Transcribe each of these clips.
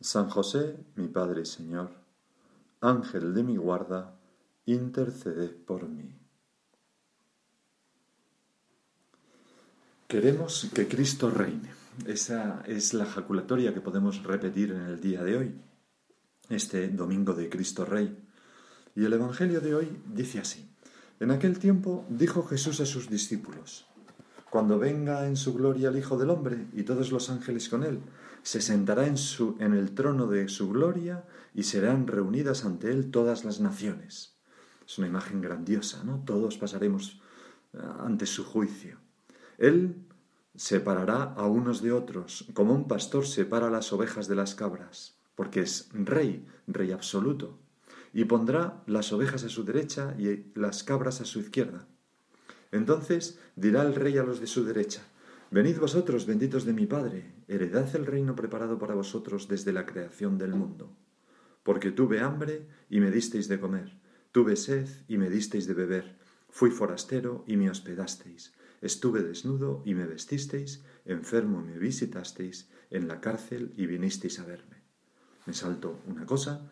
San José, mi Padre y Señor, Ángel de mi guarda, interceded por mí. Queremos que Cristo reine. Esa es la jaculatoria que podemos repetir en el día de hoy, este domingo de Cristo Rey. Y el Evangelio de hoy dice así. En aquel tiempo dijo Jesús a sus discípulos, Cuando venga en su gloria el Hijo del Hombre y todos los ángeles con él, se sentará en, su, en el trono de su gloria y serán reunidas ante él todas las naciones. Es una imagen grandiosa, ¿no? Todos pasaremos eh, ante su juicio. Él separará a unos de otros, como un pastor separa las ovejas de las cabras, porque es rey, rey absoluto, y pondrá las ovejas a su derecha y las cabras a su izquierda. Entonces dirá el rey a los de su derecha, Venid vosotros, benditos de mi Padre, heredad el reino preparado para vosotros desde la creación del mundo. Porque tuve hambre y me disteis de comer, tuve sed y me disteis de beber, fui forastero y me hospedasteis, estuve desnudo y me vestisteis, enfermo y me visitasteis, en la cárcel y vinisteis a verme. Me salto una cosa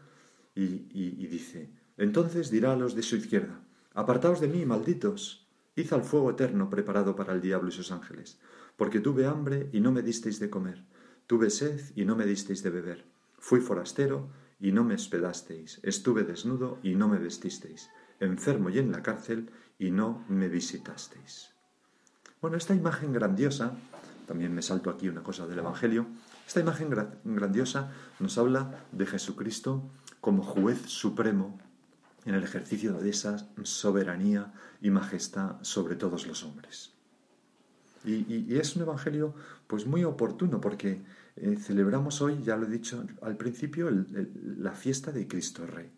y, y dice, entonces dirá a los de su izquierda, apartaos de mí, malditos, id al fuego eterno preparado para el diablo y sus ángeles porque tuve hambre y no me disteis de comer, tuve sed y no me disteis de beber, fui forastero y no me hospedasteis, estuve desnudo y no me vestisteis, enfermo y en la cárcel y no me visitasteis. Bueno, esta imagen grandiosa, también me salto aquí una cosa del Evangelio, esta imagen grandiosa nos habla de Jesucristo como juez supremo en el ejercicio de esa soberanía y majestad sobre todos los hombres. Y, es un evangelio pues muy oportuno porque eh, celebramos hoy, ya lo he dicho al principio, la fiesta de Cristo Rey.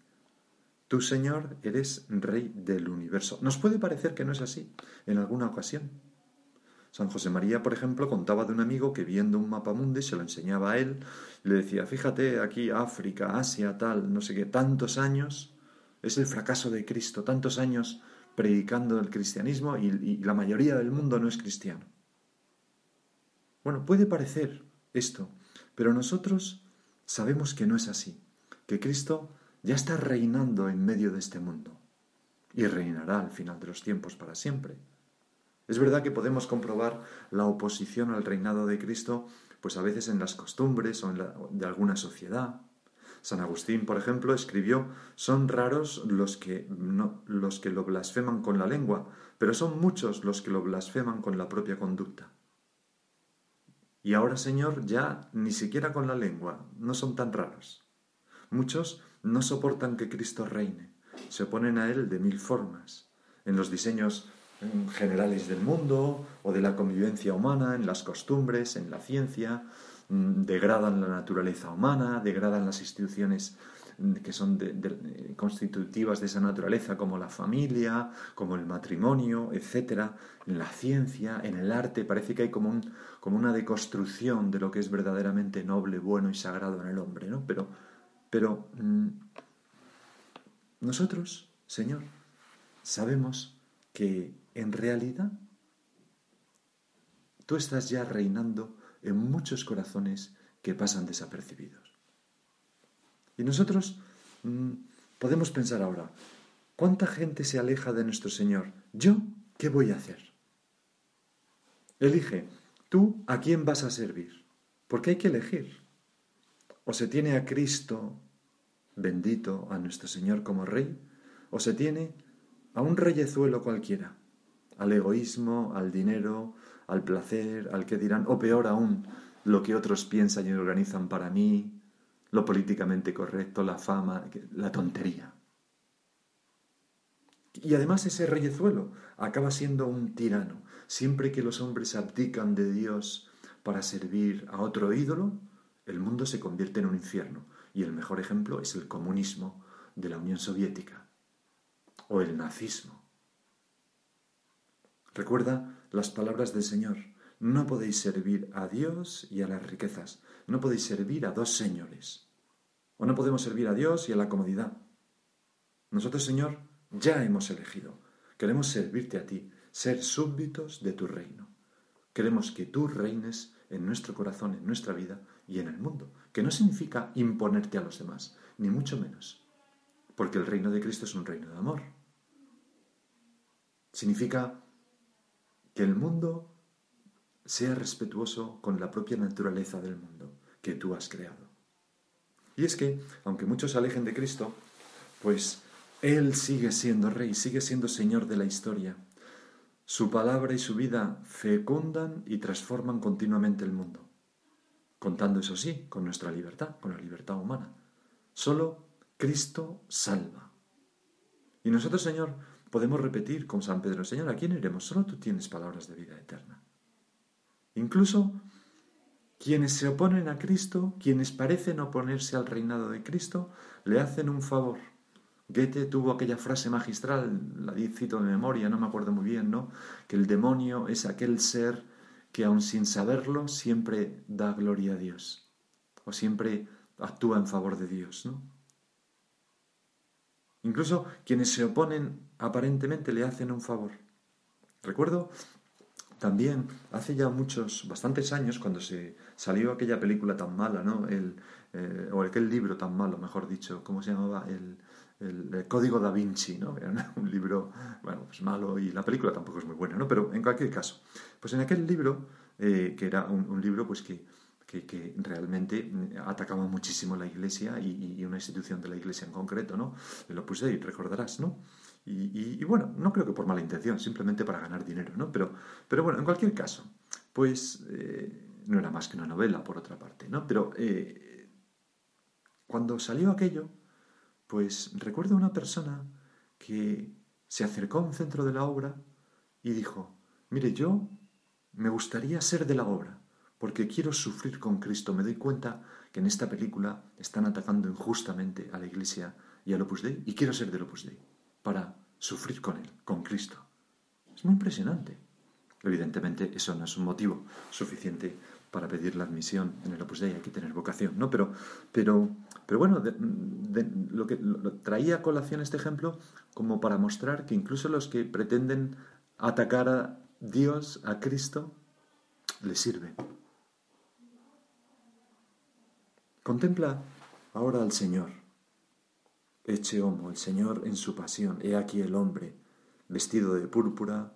Tú, Señor, eres Rey del universo. Nos puede parecer que no es así en alguna ocasión. San José María, por ejemplo, contaba de un amigo que viendo un mapa mundi se lo enseñaba a él y le decía, fíjate aquí África, Asia, tal, no sé qué, tantos años, es el fracaso de Cristo, tantos años predicando el cristianismo y, la mayoría del mundo no es cristiano. Bueno, puede parecer esto, pero nosotros sabemos que no es así, que Cristo ya está reinando en medio de este mundo y reinará al final de los tiempos para siempre. Es verdad que podemos comprobar la oposición al reinado de Cristo, pues a veces en las costumbres o en de alguna sociedad, San Agustín, por ejemplo, escribió, son raros los que, los que lo blasfeman con la lengua, pero son muchos los que lo blasfeman con la propia conducta. Y ahora, Señor, ya ni siquiera con la lengua, no son tan raros. Muchos no soportan que Cristo reine, se oponen a Él de mil formas, en los diseños generales del mundo o de la convivencia humana, en las costumbres, en la ciencia, Mm, degradan la naturaleza humana, degradan las instituciones mm, que son constitutivas de esa naturaleza, como la familia, como el matrimonio, etc. En la ciencia, en el arte, parece que hay como, un, como una deconstrucción de lo que es verdaderamente noble, bueno y sagrado en el hombre, ¿no? Pero, pero mm, nosotros, Señor, sabemos que en realidad tú estás ya reinando en muchos corazones que pasan desapercibidos. Y nosotros mm, podemos pensar ahora, ¿cuánta gente se aleja de nuestro Señor? ¿Yo qué voy a hacer? Elige, tú a quién vas a servir, porque hay que elegir. O se tiene a Cristo bendito, a nuestro Señor como Rey, o se tiene a un reyezuelo cualquiera, al egoísmo, al dinero, al placer, al que dirán, o peor aún, lo que otros piensan y organizan para mí, lo políticamente correcto, la fama, la tontería. Y además ese reyezuelo acaba siendo un tirano. Siempre que los hombres abdican de Dios para servir a otro ídolo, el mundo se convierte en un infierno. Y el mejor ejemplo es el comunismo de la Unión Soviética o el nazismo. Recuerda las palabras del Señor. No podéis servir a Dios y a las riquezas. No podéis servir a dos señores. O no podemos servir a Dios y a la comodidad. Nosotros, Señor, ya hemos elegido. Queremos servirte a ti, ser súbditos de tu reino. Queremos que tú reines en nuestro corazón, en nuestra vida y en el mundo, que no significa imponerte a los demás, ni mucho menos, porque el reino de Cristo es un reino de amor. Significa que el mundo sea respetuoso con la propia naturaleza del mundo que tú has creado. Y es que, aunque muchos se alejen de Cristo, pues Él sigue siendo rey, sigue siendo Señor de la historia. Su palabra y su vida fecundan y transforman continuamente el mundo, contando eso sí, con nuestra libertad, con la libertad humana. Solo Cristo salva. Y nosotros, Señor, podemos repetir con San Pedro, Señor, ¿a quién iremos? Solo tú tienes palabras de vida eterna. Incluso quienes se oponen a Cristo, quienes parecen oponerse al reinado de Cristo, le hacen un favor. Goethe tuvo aquella frase magistral, la cito de memoria, no me acuerdo muy bien, ¿no? Que el demonio es aquel ser que aun sin saberlo siempre da gloria a Dios o siempre actúa en favor de Dios, ¿no? Incluso quienes se oponen aparentemente le hacen un favor. Recuerdo también hace ya muchos, bastantes años, cuando se salió aquella película tan mala, ¿no? El, eh, o aquel libro tan malo, mejor dicho, ¿cómo se llamaba? El, el, Código da Vinci, ¿no? Era un libro, bueno, pues malo y la película tampoco es muy buena, ¿no? Pero en cualquier caso, pues en aquel libro, eh, que era un, libro pues que, que, realmente atacaba muchísimo la Iglesia y, una institución de la Iglesia en concreto, ¿no? Lo puse y recordarás, ¿no? Y, bueno, no creo que por mala intención, simplemente para ganar dinero, ¿no? Pero, pero bueno, en cualquier caso, pues eh, no era más que una novela, por otra parte, ¿no? Pero eh, cuando salió aquello, pues recuerdo una persona que se acercó a un centro de la obra y dijo, mire, yo me gustaría ser de la obra, porque quiero sufrir con Cristo. Me doy cuenta que en esta película están atacando injustamente a la Iglesia y al Opus Dei, y quiero ser del Opus Dei para sufrir con Él, con Cristo. Es muy impresionante. Evidentemente, eso no es un motivo suficiente para pedir la admisión en el Opus Dei, hay que tener vocación, ¿no? Pero, bueno, lo que traía a colación este ejemplo como para mostrar que incluso los que pretenden atacar a Dios, a Cristo, le sirve. Contempla ahora al Señor Eche homo el Señor en su pasión. He aquí el hombre, vestido de púrpura,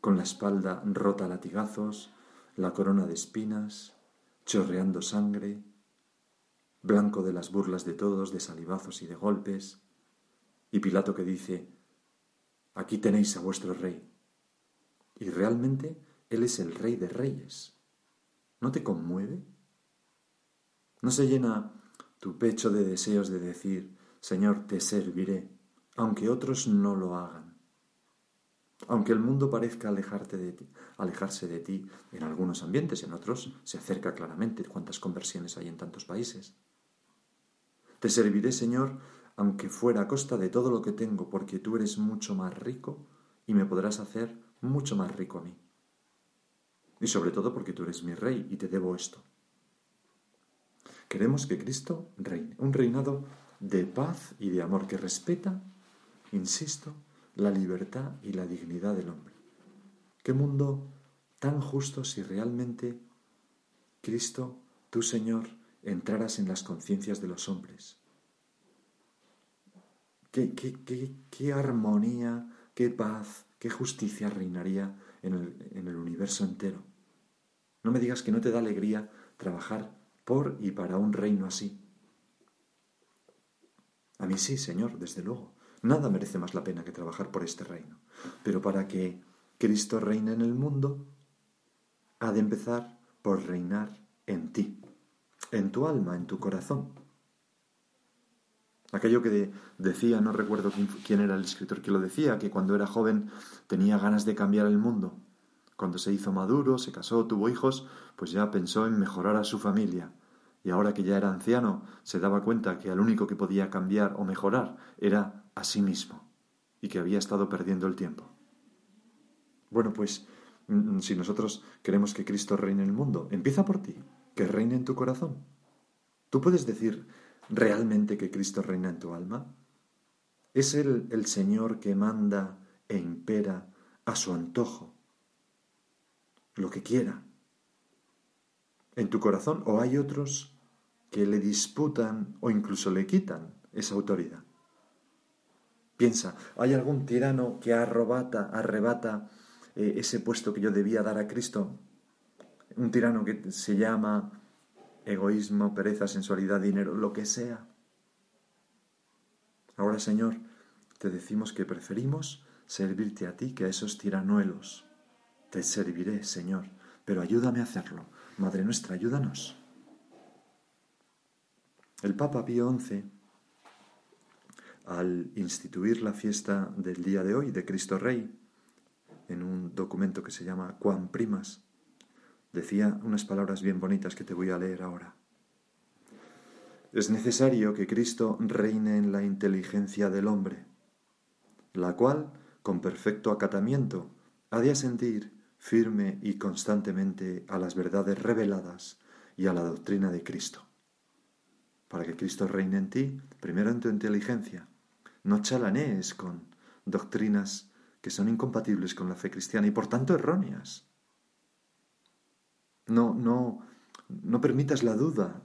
con la espalda rota a latigazos, la corona de espinas, chorreando sangre, blanco de las burlas de todos, de salivazos y de golpes, y Pilato que dice, aquí tenéis a vuestro rey. Y realmente Él es el rey de reyes. ¿No te conmueve? ¿No se llena tu pecho de deseos de decir, Señor, te serviré, aunque otros no lo hagan. Aunque el mundo parezca alejarte de ti, alejarse de ti en algunos ambientes, en otros se acerca claramente. ¿Cuántas conversiones hay en tantos países? Te serviré, Señor, aunque fuera a costa de todo lo que tengo, porque tú eres mucho más rico y me podrás hacer mucho más rico a mí. Y sobre todo porque tú eres mi rey y te debo esto. Queremos que Cristo reine, un reinado de paz y de amor que respeta, insisto, la libertad y la dignidad del hombre. Qué mundo tan justo si realmente Cristo, tu Señor, entraras en las conciencias de los hombres. Qué, qué, qué, armonía, qué paz, qué justicia reinaría en el, en el universo entero. No me digas que no te da alegría trabajar por y para un reino así. A mí sí, Señor, desde luego. Nada merece más la pena que trabajar por este reino. Pero para que Cristo reine en el mundo, ha de empezar por reinar en ti, en tu alma, en tu corazón. Aquello que decía, no recuerdo quién era el escritor que lo decía, que cuando era joven tenía ganas de cambiar el mundo. Cuando se hizo maduro, se casó, tuvo hijos, pues ya pensó en mejorar a su familia. Y ahora que ya era anciano, se daba cuenta que al único que podía cambiar o mejorar era a sí mismo, y que había estado perdiendo el tiempo. Bueno, pues mm, si nosotros queremos que Cristo reine en el mundo, empieza por ti, que reine en tu corazón. Tú puedes decir realmente que Cristo reina en tu alma. Es Él el Señor que manda e impera a su antojo, lo que quiera, en tu corazón, o hay otros que le disputan o incluso le quitan esa autoridad. Piensa, ¿hay algún tirano que arrebata, arrebata eh, ese puesto que yo debía dar a Cristo? Un tirano que se llama egoísmo, pereza, sensualidad, dinero, lo que sea. Ahora, Señor, te decimos que preferimos servirte a ti que a esos tiranuelos. Te serviré, Señor, pero ayúdame a hacerlo. Madre nuestra, ayúdanos. El Papa Pío XI al instituir la fiesta del día de hoy de Cristo Rey, en un documento que se llama Juan Primas, decía unas palabras bien bonitas que te voy a leer ahora. Es necesario que Cristo reine en la inteligencia del hombre, la cual, con perfecto acatamiento, ha de asentir firme y constantemente a las verdades reveladas y a la doctrina de Cristo. Para que Cristo reine en ti, primero en tu inteligencia, no chalanees con doctrinas que son incompatibles con la fe cristiana y por tanto erróneas. No, no, no permitas la duda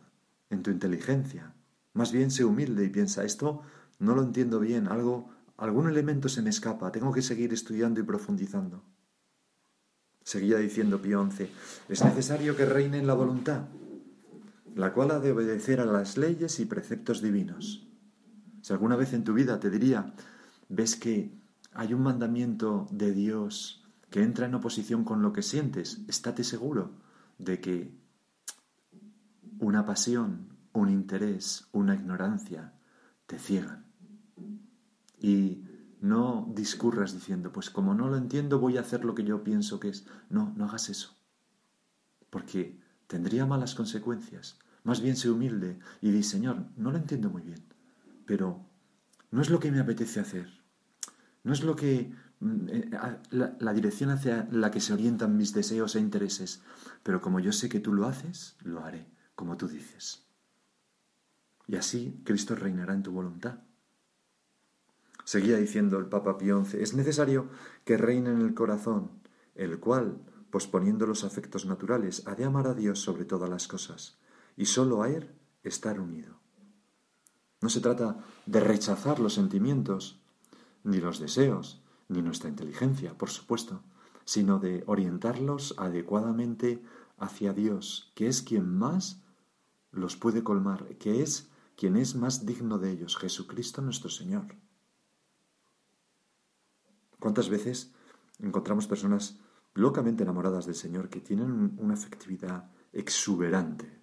en tu inteligencia. Más bien sé humilde y piensa, esto no lo entiendo bien, algo, algún elemento se me escapa, tengo que seguir estudiando y profundizando. Seguía diciendo Pío XI, es necesario que reine en la voluntad, la cual ha de obedecer a las leyes y preceptos divinos. Si alguna vez en tu vida te diría, ves que hay un mandamiento de Dios que entra en oposición con lo que sientes, estate seguro de que una pasión, un interés, una ignorancia te ciegan. Y no discurras diciendo, pues como no lo entiendo voy a hacer lo que yo pienso que es. No, no hagas eso. Porque tendría malas consecuencias. Más bien sé humilde y di, Señor, no lo entiendo muy bien pero no es lo que me apetece hacer, no es lo que mm, eh, la, dirección hacia la que se orientan mis deseos e intereses, pero como yo sé que tú lo haces, lo haré, como tú dices. Y así Cristo reinará en tu voluntad. Seguía diciendo el Papa Pío XI, es necesario que reine en el corazón, el cual, posponiendo los afectos naturales, ha de amar a Dios sobre todas las cosas, y sólo a Él estar unido. No se trata de rechazar los sentimientos, ni los deseos, ni nuestra inteligencia, por supuesto, sino de orientarlos adecuadamente hacia Dios, que es quien más los puede colmar, que es quien es más digno de ellos, Jesucristo nuestro Señor. ¿Cuántas veces encontramos personas locamente enamoradas del Señor que tienen una afectividad exuberante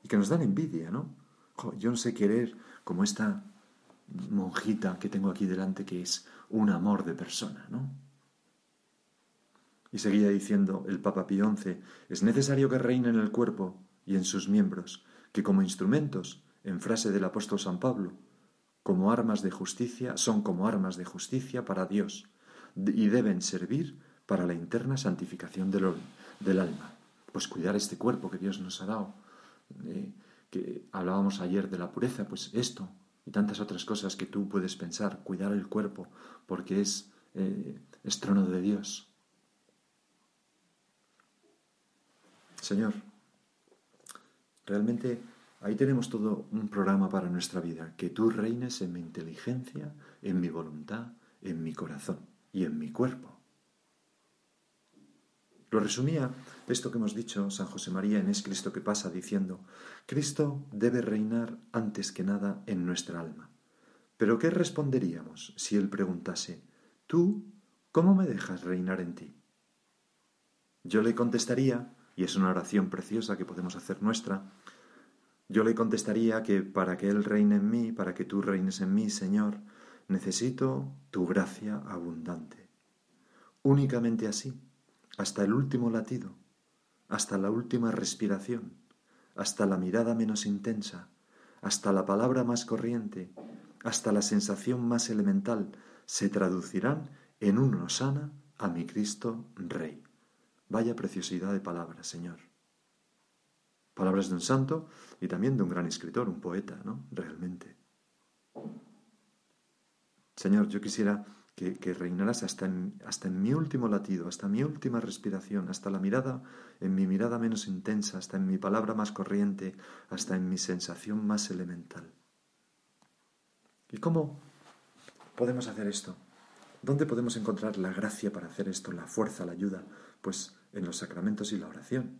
y que nos dan envidia, ¿no? yo no sé querer como esta monjita que tengo aquí delante que es un amor de persona, ¿no? Y seguía diciendo el Papa Pío XI, es necesario que reine en el cuerpo y en sus miembros, que como instrumentos, en frase del apóstol San Pablo, como armas de justicia, son como armas de justicia para Dios y deben servir para la interna santificación del, del alma. Pues cuidar este cuerpo que Dios nos ha dado, eh, que hablábamos ayer de la pureza, pues esto y tantas otras cosas que tú puedes pensar, cuidar el cuerpo, porque es, eh, es trono de Dios. Señor, realmente ahí tenemos todo un programa para nuestra vida, que tú reines en mi inteligencia, en mi voluntad, en mi corazón y en mi cuerpo. Lo resumía esto que hemos dicho San José María en Es Cristo que pasa diciendo, Cristo debe reinar antes que nada en nuestra alma. Pero ¿qué responderíamos si Él preguntase, ¿tú cómo me dejas reinar en ti? Yo le contestaría, y es una oración preciosa que podemos hacer nuestra, yo le contestaría que para que Él reine en mí, para que tú reines en mí, Señor, necesito tu gracia abundante. Únicamente así, hasta el último latido, hasta la última respiración, hasta la mirada menos intensa, hasta la palabra más corriente, hasta la sensación más elemental, se traducirán en un osana a mi Cristo Rey. Vaya preciosidad de palabras, Señor. Palabras de un santo y también de un gran escritor, un poeta, ¿no? Realmente. Señor, yo quisiera que, que reinaras hasta en, hasta en mi último latido, hasta mi última respiración, hasta la mirada, en mi mirada menos intensa, hasta en mi palabra más corriente, hasta en mi sensación más elemental. ¿Y cómo podemos hacer esto? ¿Dónde podemos encontrar la gracia para hacer esto, la fuerza, la ayuda? Pues en los sacramentos y la oración.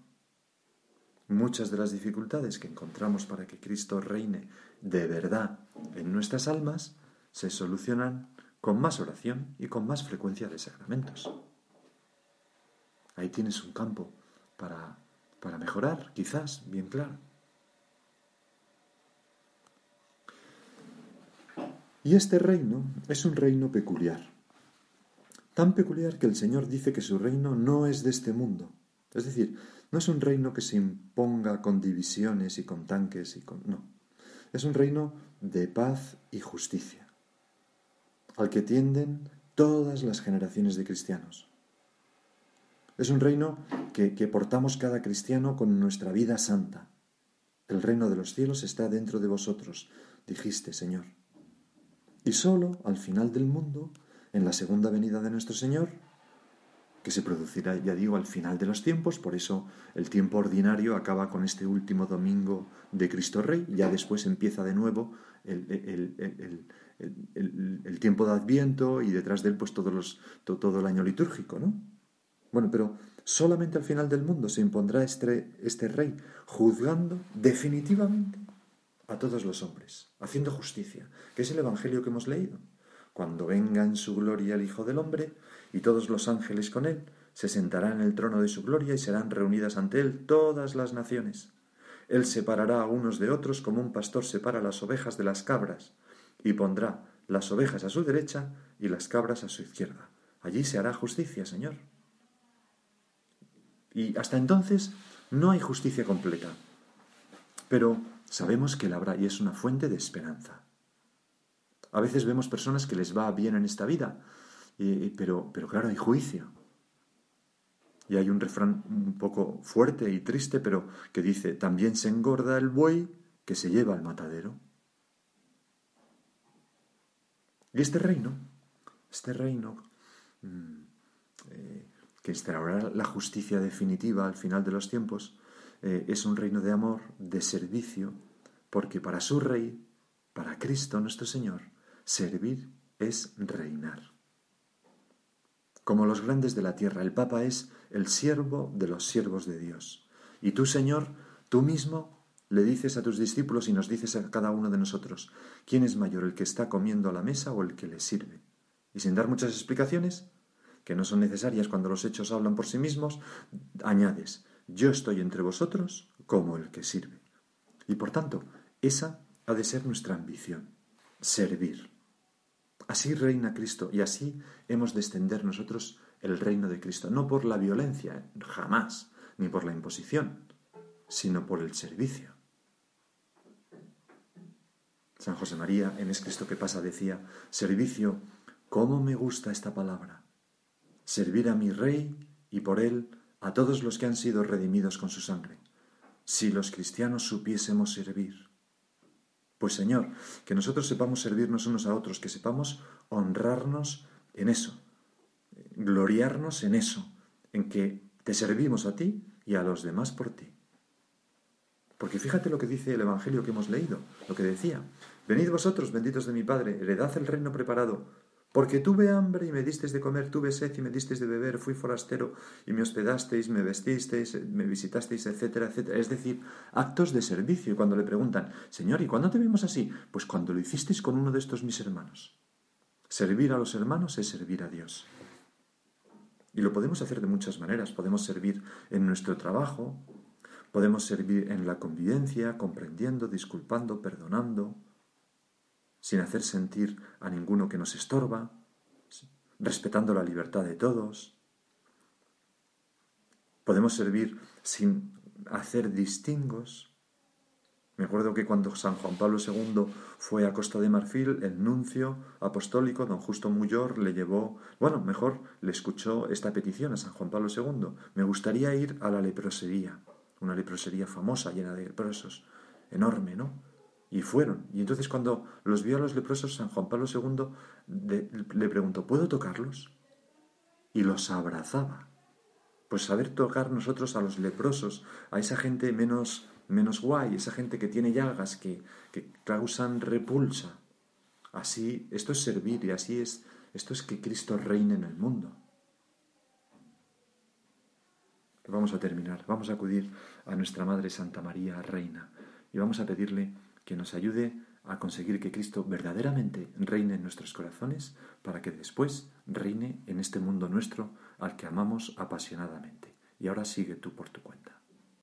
Muchas de las dificultades que encontramos para que Cristo reine de verdad en nuestras almas se solucionan con más oración y con más frecuencia de sacramentos. Ahí tienes un campo para, para mejorar, quizás, bien claro. Y este reino es un reino peculiar. Tan peculiar que el Señor dice que su reino no es de este mundo. Es decir, no es un reino que se imponga con divisiones y con tanques y con... No. Es un reino de paz y justicia, al que tienden todas las generaciones de cristianos. Es un reino que, que portamos cada cristiano con nuestra vida santa. El reino de los cielos está dentro de vosotros, dijiste, Señor. Y sólo al final del mundo, en la segunda venida de nuestro Señor, que se producirá, ya digo, al final de los tiempos, por eso el tiempo ordinario acaba con este último domingo de Cristo Rey, ya después empieza de nuevo el, tiempo de Adviento y detrás de él pues todos los, todo el año litúrgico, ¿no? Bueno, pero solamente al final del mundo se impondrá este, este rey juzgando definitivamente a todos los hombres, haciendo justicia, que es el Evangelio que hemos leído. Cuando venga en su gloria el Hijo del Hombre y todos los ángeles con él, se sentará en el trono de su gloria y serán reunidas ante él todas las naciones. Él separará a unos de otros como un pastor separa las ovejas de las cabras, y pondrá las ovejas a su derecha y las cabras a su izquierda. Allí se hará justicia, Señor. Y hasta entonces no hay justicia completa. Pero sabemos que la habrá y es una fuente de esperanza. A veces vemos personas que les va bien en esta vida, pero, pero claro, hay juicio. Y hay un refrán un poco fuerte y triste, pero que dice, también se engorda el buey que se lleva al matadero. Y este reino, este reino mm, eh, que instaurará la justicia definitiva al final de los tiempos, eh, es un reino de amor, de servicio, porque para su rey, para Cristo nuestro Señor, servir es reinar. Como los grandes de la tierra, el Papa es el siervo de los siervos de Dios. Y tú, Señor, tú mismo le dices a tus discípulos y nos dices a cada uno de nosotros, ¿quién es mayor, el que está comiendo a la mesa o el que le sirve? Y sin dar muchas explicaciones, que no son necesarias cuando los hechos hablan por sí mismos, añades, yo estoy entre vosotros como el que sirve. Y por tanto, esa ha de ser nuestra ambición, servir. Así reina Cristo y así hemos de extender nosotros el reino de Cristo, no por la violencia, jamás, ni por la imposición, sino por el servicio. San José María en Es Cristo que pasa decía, servicio, ¿cómo me gusta esta palabra? Servir a mi Rey y por él a todos los que han sido redimidos con su sangre. Si los cristianos supiésemos servir. Pues Señor, que nosotros sepamos servirnos unos a otros, que sepamos honrarnos en eso, gloriarnos en eso, en que te servimos a ti y a los demás por ti. Porque fíjate lo que dice el Evangelio que hemos leído, lo que decía, venid vosotros, benditos de mi Padre, heredad el reino preparado Porque tuve hambre y me disteis de comer, tuve sed y me disteis de beber, fui forastero y me hospedasteis, me vestisteis, me visitasteis, etcétera, etcétera. Es decir, actos de servicio. Y cuando le preguntan, Señor, ¿y cuándo te vimos así? Pues cuando lo hicisteis con uno de estos mis hermanos. Servir a los hermanos es servir a Dios. Y lo podemos hacer de muchas maneras. Podemos servir en nuestro trabajo, podemos servir en la convivencia, comprendiendo, disculpando, perdonando, sin hacer sentir a ninguno que nos estorba, respetando la libertad de todos. Podemos servir sin hacer distingos. Me acuerdo que cuando San Juan Pablo II fue a Costa de Marfil, el nuncio apostólico, don Justo Muyor, le llevó, bueno, mejor, le escuchó esta petición a San Juan Pablo II. Me gustaría ir a la leprosería, una leprosería famosa, llena de leprosos, enorme, ¿no? Y fueron. Y entonces cuando los vio a los leprosos, San Juan Pablo II le preguntó, ¿puedo tocarlos? Y los abrazaba. Pues saber tocar nosotros a los leprosos, a esa gente menos, menos guay, esa gente que tiene llagas, que, que causan repulsa. Así, esto es servir y así es, esto es que Cristo reine en el mundo. Vamos a terminar, vamos a acudir a nuestra Madre Santa María Reina y vamos a pedirle que nos ayude a conseguir que Cristo verdaderamente reine en nuestros corazones para que después reine en este mundo nuestro al que amamos apasionadamente. Y ahora sigue tú por tu cuenta.